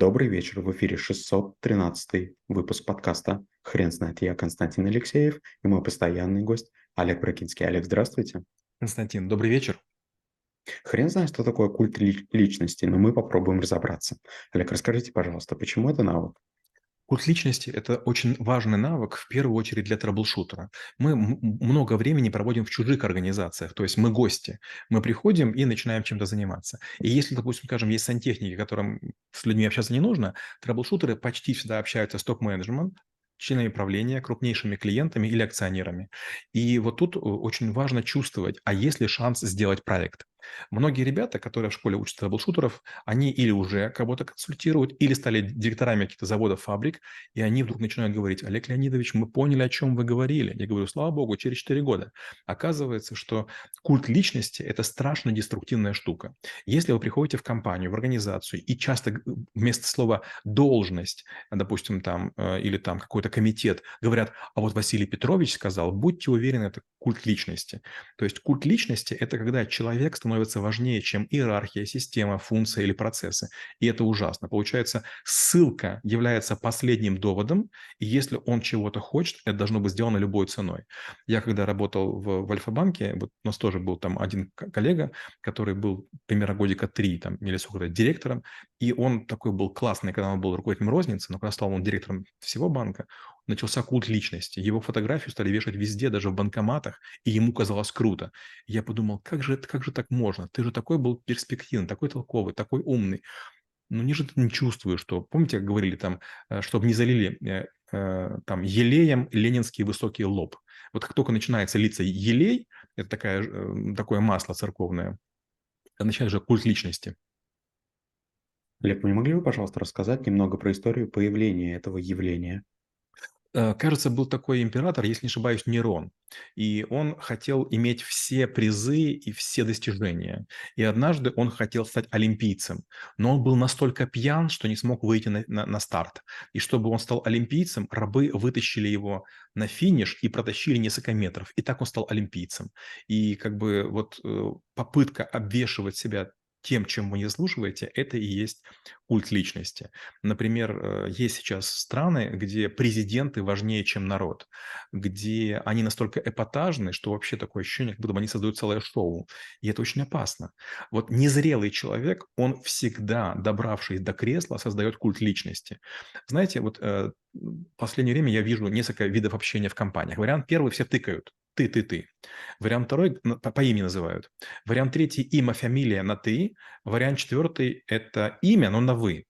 Добрый вечер, в эфире 613 выпуск подкаста «Хрен знает». Я Константин Алексеев и мой постоянный гость Олег Брагинский. Олег, здравствуйте. Константин, добрый вечер. Хрен знает, что такое культ личности, но мы попробуем разобраться. Олег, расскажите, пожалуйста, почему это навык? Культ личности– это очень важный навык, в первую очередь для трэблшутера. Мы много времени проводим в чужих организациях, то есть мы гости. Мы приходим и начинаем чем-то заниматься. И если, допустим, скажем, есть сантехники, которым с людьми общаться не нужно, трэблшутеры почти всегда общаются с топ-менеджментом, членами правления, крупнейшими клиентами или акционерами. И вот тут э, очень важно чувствовать, а есть ли шанс сделать проект. Многие ребята, которые в школе учат трэблшутеров, они или уже кого-то консультируют, или стали директорами каких-то заводов, фабрик, и они вдруг начинают говорить, Олег Леонидович, мы поняли, о чем вы говорили. Я говорю, слава богу, через 4 года. Оказывается, что культ личности – это страшно деструктивная штука. Если вы приходите в компанию, в организацию, и часто вместо слова «должность», допустим, там, э, или там какой-то комитет, говорят, а вот Василий Петрович сказал, будьте уверены, это культ личности. То есть культ личности – это когда человек становится становится важнее, чем иерархия, система, функция или процессы. И это ужасно. Получается, ссылка является последним доводом, и если он чего-то хочет, это должно быть сделано любой ценой. Я когда работал в, в Альфа-банке, вот у нас тоже был там один коллега, который был примерно годика три там, или сколько-то директором, и он такой был классный, когда он был руководителем розницы, но когда стал он директором всего банка, начался культ личности. Его фотографию стали вешать везде, даже в банкоматах, и ему казалось круто. Я подумал, как же, как же так можно? Ты же такой был перспективный, такой толковый, такой умный. Ну, не же ты не чувствуешь, что... Помните, как говорили там, э, чтобы не залили э, э, там елеем ленинский высокий лоб. Вот как только начинается литься елей, это такая, такое масло церковное, начинает же культ личности. Лев, не могли бы, пожалуйста, рассказать немного про историю появления этого явления? Э, кажется, был такой император, если не ошибаюсь, Нерон. И он хотел иметь все призы и все достижения. И однажды он хотел стать олимпийцем. Но он был настолько пьян, что не смог выйти на, на, на старт. И чтобы он стал олимпийцем, рабы вытащили его на финиш и протащили несколько метров. И так он стал олимпийцем. И как бы вот э, попытка обвешивать себя тем, чем вы не заслуживаете, это и есть культ личности. Например, э, есть сейчас страны, где президенты важнее, чем народ, где они настолько эпатажны, что вообще такое ощущение, как будто бы они создают целое шоу. И это очень опасно. Вот незрелый человек, он всегда, добравшись до кресла, создает культ личности. Знаете, вот э, в последнее время я вижу несколько видов общения в компаниях. Вариант первый – все тыкают ты, ты, ты. Вариант второй по, по имени называют. Вариант третий – имя, фамилия на ты. Вариант четвертый – это имя, но на вы.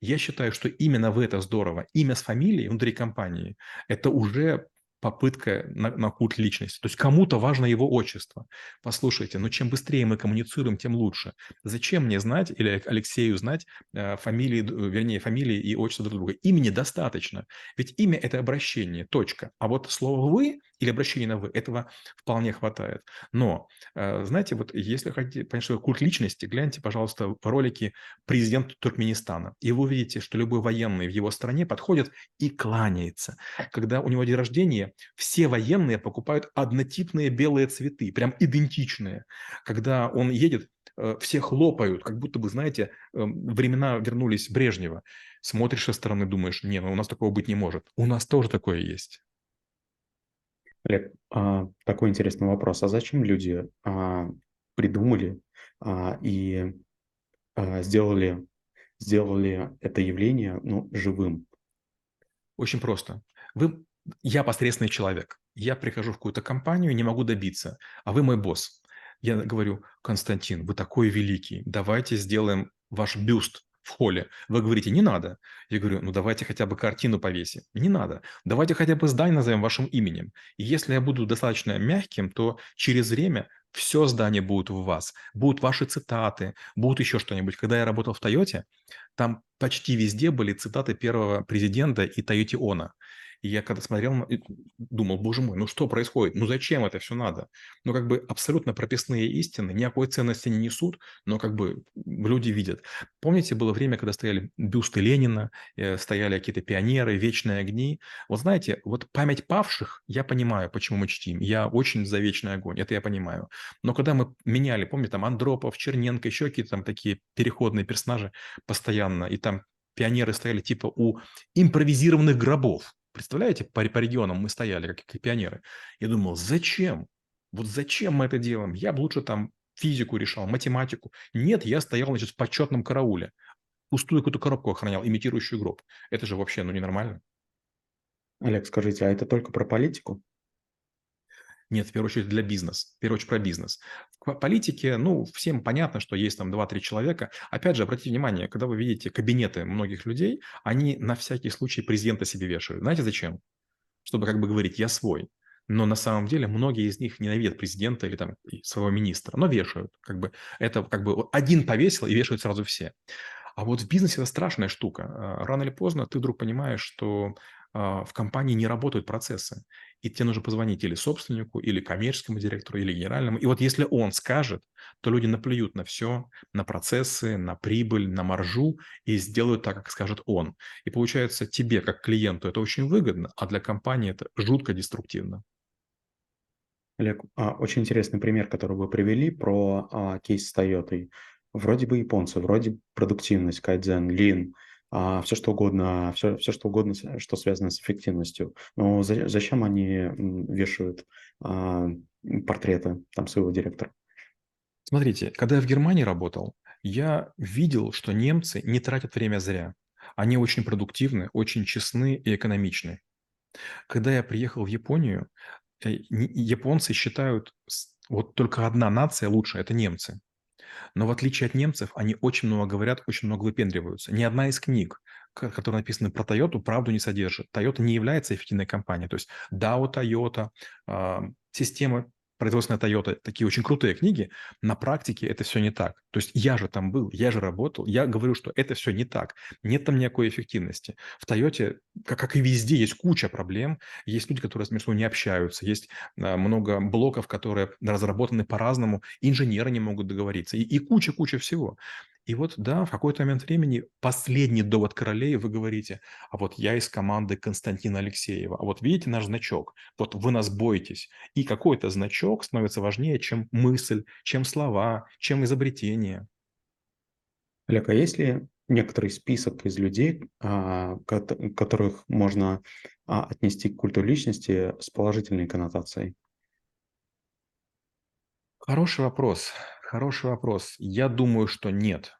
Я считаю, что именно вы – это здорово. Имя с фамилией внутри компании – это уже попытка на, на культ личности. То есть кому-то важно его отчество. Послушайте, но ну чем быстрее мы коммуницируем, тем лучше. Зачем мне знать или Алексею знать э, фамилии, вернее, фамилии и отчество друг друга? Имени достаточно. Ведь имя – это обращение, точка. А вот слово «вы» или обращение на «вы» – этого вполне хватает. Но, э, знаете, вот если хотите понять, что культ личности, гляньте, пожалуйста, ролики президента Туркменистана. И вы увидите, что любой военный в его стране подходит и кланяется. Когда у него день рождения, все военные покупают однотипные белые цветы, прям идентичные. Когда он едет, э, все хлопают, как будто бы, знаете, эм, времена вернулись Брежнева. Смотришь со стороны, думаешь, не, ну у нас такого быть не может. У нас тоже такое есть. Олег, а, такой интересный вопрос. А зачем люди а, придумали а, и сделали, сделали это явление ну, живым? Очень просто. Вы я посредственный человек. Я прихожу в какую-то компанию, не могу добиться, а вы мой босс. Я говорю, Константин, вы такой великий, давайте сделаем ваш бюст в холле. Вы говорите, не надо. Я говорю, ну давайте хотя бы картину повесим. Не надо. Давайте хотя бы здание назовем вашим именем. И если я буду достаточно мягким, то через время все здание будет в вас. Будут ваши цитаты, будут еще что-нибудь. Когда я работал в Тойоте, там почти везде были цитаты первого президента и Тойоти Она. И я когда смотрел, думал, боже мой, ну что происходит? Ну зачем это все надо? Ну как бы абсолютно прописные истины, никакой ценности не несут, но как бы люди видят. Помните, было время, когда стояли бюсты Ленина, э, стояли какие-то пионеры, вечные огни. Вот знаете, вот память павших, я понимаю, почему мы чтим. Я очень за вечный огонь, это я понимаю. Но когда мы меняли, помните, там Андропов, Черненко, еще какие-то там такие переходные персонажи постоянно, и там пионеры стояли типа у импровизированных гробов. Представляете, по, по регионам мы стояли, как, как пионеры. Я думал, зачем? Вот зачем мы это делаем? Я бы лучше там физику решал, математику. Нет, я стоял, значит, в почетном карауле. Пустую какую-то коробку охранял, имитирующую гроб. Это же вообще, ну, ненормально. Олег, скажите, а это только про политику? Нет, в первую очередь для бизнеса, в первую очередь про бизнес. В политике, ну, всем понятно, что есть там 2-3 человека. Опять же, обратите внимание, когда вы видите кабинеты многих людей, они на всякий случай президента себе вешают. Знаете зачем? Чтобы как бы говорить «я свой». Но на самом деле многие из них ненавидят президента или там своего министра, но вешают. Как бы это как бы один повесил и вешают сразу все. А вот в бизнесе это страшная штука. А, рано или поздно ты вдруг понимаешь, что а, в компании не работают процессы. И тебе нужно позвонить или собственнику, или коммерческому директору, или генеральному. И вот если он скажет, то люди наплюют на все, на процессы, на прибыль, на маржу и сделают так, как скажет он. И получается, тебе, как клиенту, это очень выгодно, а для компании это жутко деструктивно. Олег, а, очень интересный пример, который вы привели про а, кейс с Toyota. Вроде бы японцы, вроде продуктивность, кайдзен, лин – все что угодно, все, все что угодно, что связано с эффективностью. Но за, зачем они вешают а, портреты там своего директора? Смотрите, когда я в Германии работал, я видел, что немцы не тратят время зря. Они очень продуктивны, очень честны и экономичны. Когда я приехал в Японию, э, японцы считают, вот только одна нация лучше – это немцы. Но в отличие от немцев, они очень много говорят, очень много выпендриваются. Ни одна из книг, которые написаны про Toyota, правду не содержит. Toyota не является эффективной компанией. То есть DAO Toyota, э, системы производственная Toyota, такие очень крутые книги, на практике это все не так. То есть я же там был, я же работал, я говорю, что это все не так. Нет там никакой эффективности. В Toyota, как, как и везде, есть куча проблем. Есть люди, которые между собой не общаются. Есть а, много блоков, которые разработаны по-разному. Инженеры не могут договориться. И куча-куча всего. И вот, да, в какой-то момент времени последний довод королей вы говорите, а вот я из команды Константина Алексеева, а вот видите наш значок, вот вы нас боитесь. И какой-то значок становится важнее, чем мысль, чем слова, чем изобретение. Олег, а есть ли некоторый список из людей, а, которых можно а, отнести к культу личности с положительной коннотацией? Хороший вопрос. Хороший вопрос. Я думаю, что нет.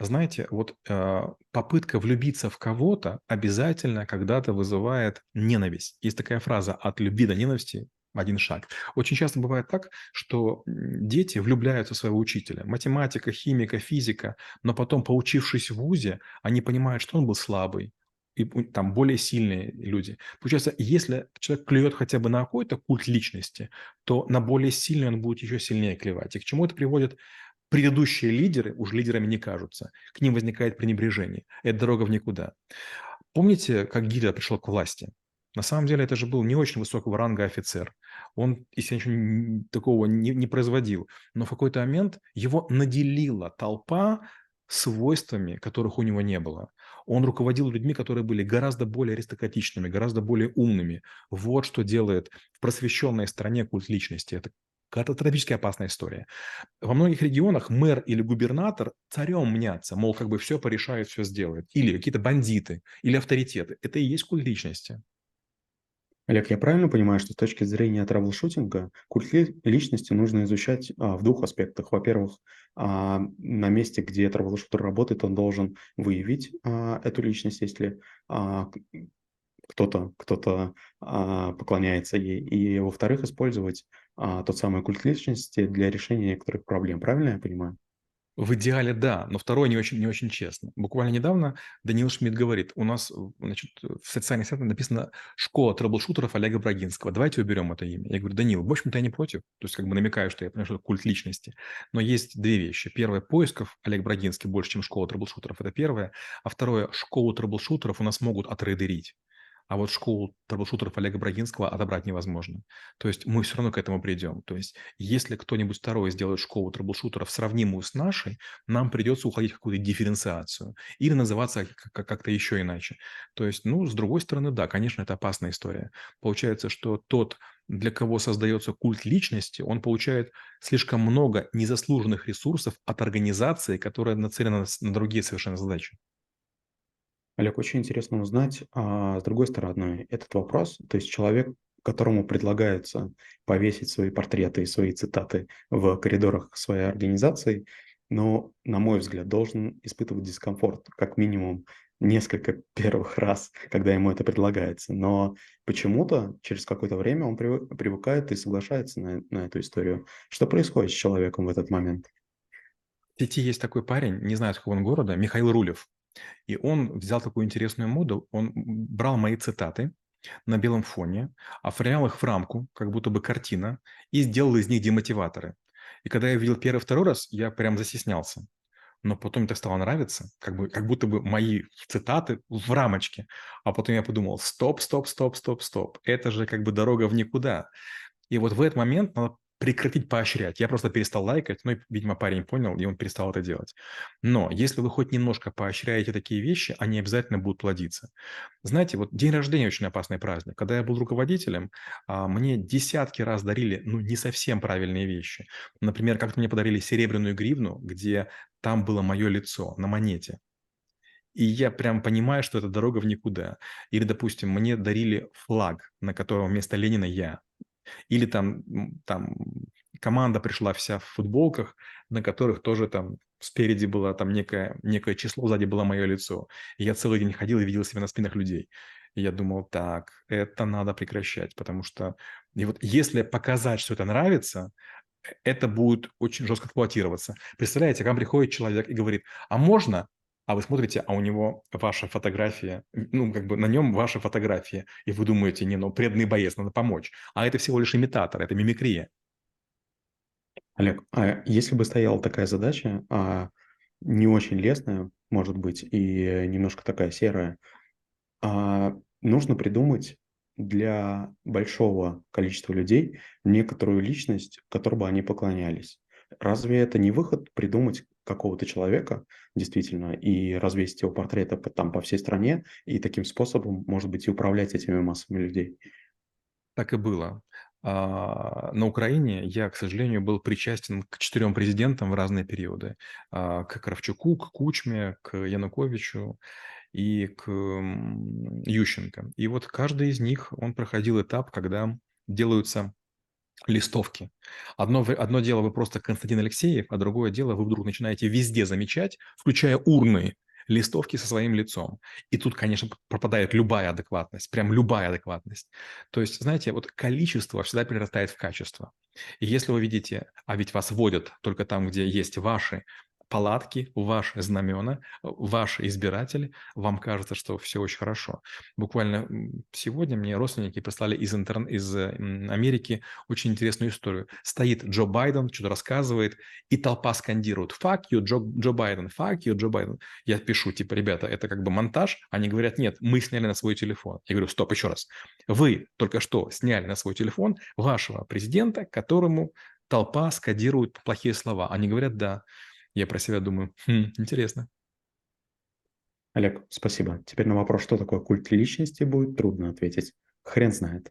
Знаете, вот э, попытка влюбиться в кого-то обязательно когда-то вызывает ненависть. Есть такая фраза «от любви до ненависти один шаг». Очень часто бывает так, что дети влюбляются в своего учителя. Математика, химика, физика. Но потом, поучившись в ВУЗе, они понимают, что он был слабый, и там более сильные люди. Получается, если человек клюет хотя бы на какой-то культ личности, то на более сильный он будет еще сильнее клевать. И к чему это приводит? Предыдущие лидеры уже лидерами не кажутся. К ним возникает пренебрежение. Это дорога в никуда. Помните, как Гитлер пришел к власти? На самом деле это же был не очень высокого ранга офицер. Он, если ничего такого не, не производил, но в какой-то момент его наделила толпа свойствами, которых у него не было. Он руководил людьми, которые были гораздо более аристократичными, гораздо более умными. Вот что делает в просвещенной стране культ личности. Это катастрофически опасная история. Во многих регионах мэр или губернатор царем мнятся, мол, как бы все порешают, все сделают. Или какие-то бандиты, или авторитеты. Это и есть культ личности. Олег, я правильно понимаю, что с точки зрения трэблшутинга культ личности нужно изучать а, в двух аспектах. Во-первых, а, на месте, где трэблшутер работает, он должен выявить а, эту личность, если а, кто-то кто а, поклоняется ей. И, во-вторых, использовать а, тот самый культ личности для решения некоторых проблем. Правильно я понимаю? В идеале да, но второе не очень, не очень честно. Буквально недавно Даниил Шмидт говорит, у нас значит, в социальных сетях написано «Школа трэблшутеров Олега Брагинского». Давайте уберем это имя. Я говорю, Данил, в общем-то, я не против. То есть как бы намекаю, что я понимаю, что это культ личности. Но есть две вещи. Первое, поисков Олег Брагинский больше, чем школа трэблшутеров. Это первое. А второе, школу трэблшутеров у нас могут отрейдерить а вот школу трэблшутеров Олега Брагинского отобрать невозможно. То есть мы все равно к этому придем. То есть если кто-нибудь второй сделает школу трэблшутеров сравнимую с нашей, нам придется уходить в какую-то дифференциацию или называться как-то еще иначе. То есть, ну, с другой стороны, да, конечно, это опасная история. Получается, что тот, для кого создается культ личности, он получает слишком много незаслуженных ресурсов от организации, которая нацелена на другие совершенно задачи. Олег, очень интересно узнать, а, с другой стороны, этот вопрос. То есть человек, которому предлагается повесить свои портреты и свои цитаты в коридорах своей организации, но, на мой взгляд, должен испытывать дискомфорт как минимум несколько первых раз, когда ему это предлагается. Но почему-то через какое-то время он привы- привыкает и соглашается на, на эту историю. Что происходит с человеком в этот момент? В сети есть такой парень, не знаю, с какого он города, Михаил Рулев. И он взял такую интересную моду. Он брал мои цитаты на белом фоне, оформлял их в рамку, как будто бы картина, и сделал из них демотиваторы. И когда я видел первый, второй раз, я прям застеснялся. Но потом так стало нравиться, как, бы, как будто бы мои цитаты в рамочке. А потом я подумал, стоп, стоп, стоп, стоп, стоп. Это же как бы дорога в никуда. И вот в этот момент надо прекратить поощрять. Я просто перестал лайкать, ну, видимо, парень понял, и он перестал это делать. Но если вы хоть немножко поощряете такие вещи, они обязательно будут плодиться. Знаете, вот день рождения очень опасный праздник. Когда я был руководителем, а, мне десятки раз дарили, ну, не совсем правильные вещи. Например, как-то мне подарили серебряную гривну, где там было мое лицо на монете. И я прям понимаю, что это дорога в никуда. Или, допустим, мне дарили флаг, на котором вместо Ленина я. Или там, там команда пришла вся в футболках, на которых тоже там спереди было там некое, некое число, сзади было мое лицо. И я целый день ходил и видел себя на спинах людей. И я думал, так, это надо прекращать, потому что и вот если показать, что это нравится, э, это будет очень жестко эксплуатироваться. Представляете, к вам приходит человек и говорит, а можно а вы смотрите, а у него ваша фотография, ну, как бы на нем ваша фотография, и вы думаете, не, ну, преданный боец, надо помочь. А это всего лишь имитатор, это мимикрия. Олег, а если бы стояла такая задача, а, не очень лестная, может быть, и немножко такая серая, а, нужно придумать для большого количества людей некоторую личность, которой бы они поклонялись. Разве это не выход придумать какого-то человека действительно и развесить его портреты по- там по всей стране и таким способом, может быть, и управлять этими массами людей? Так и было. А, На Украине я, к сожалению, был причастен к четырем президентам в разные периоды. А, К Кравчуку, к Кучме, к Януковичу и к Ющенко. И вот каждый из них, он проходил этап, когда делаются листовки. Одно, одно дело вы просто Константин Алексеев, а другое дело вы вдруг начинаете везде замечать, включая урны, листовки со своим лицом. И тут, конечно, пропадает любая адекватность, прям любая адекватность. То есть, знаете, вот количество всегда перерастает в качество. И если вы видите, а ведь вас водят только там, где есть ваши палатки, ваши знамена, ваши избиратели, вам кажется, что все очень хорошо. Буквально сегодня мне родственники прислали из, интерн... из Америки очень интересную историю. Стоит Джо Байден, что-то рассказывает, и толпа скандирует «Fuck you, Джо, Джо Байден! Fuck you, Джо Байден!» Я пишу, типа, ребята, это как бы монтаж. Они говорят, нет, мы сняли на свой телефон. Я говорю, стоп, еще раз. Вы только что сняли на свой телефон вашего президента, которому толпа скандирует плохие слова. Они говорят, да. Я про себя думаю, хм, интересно. Олег, спасибо. Теперь на вопрос, что такое культ личности, будет трудно ответить. Хрен знает.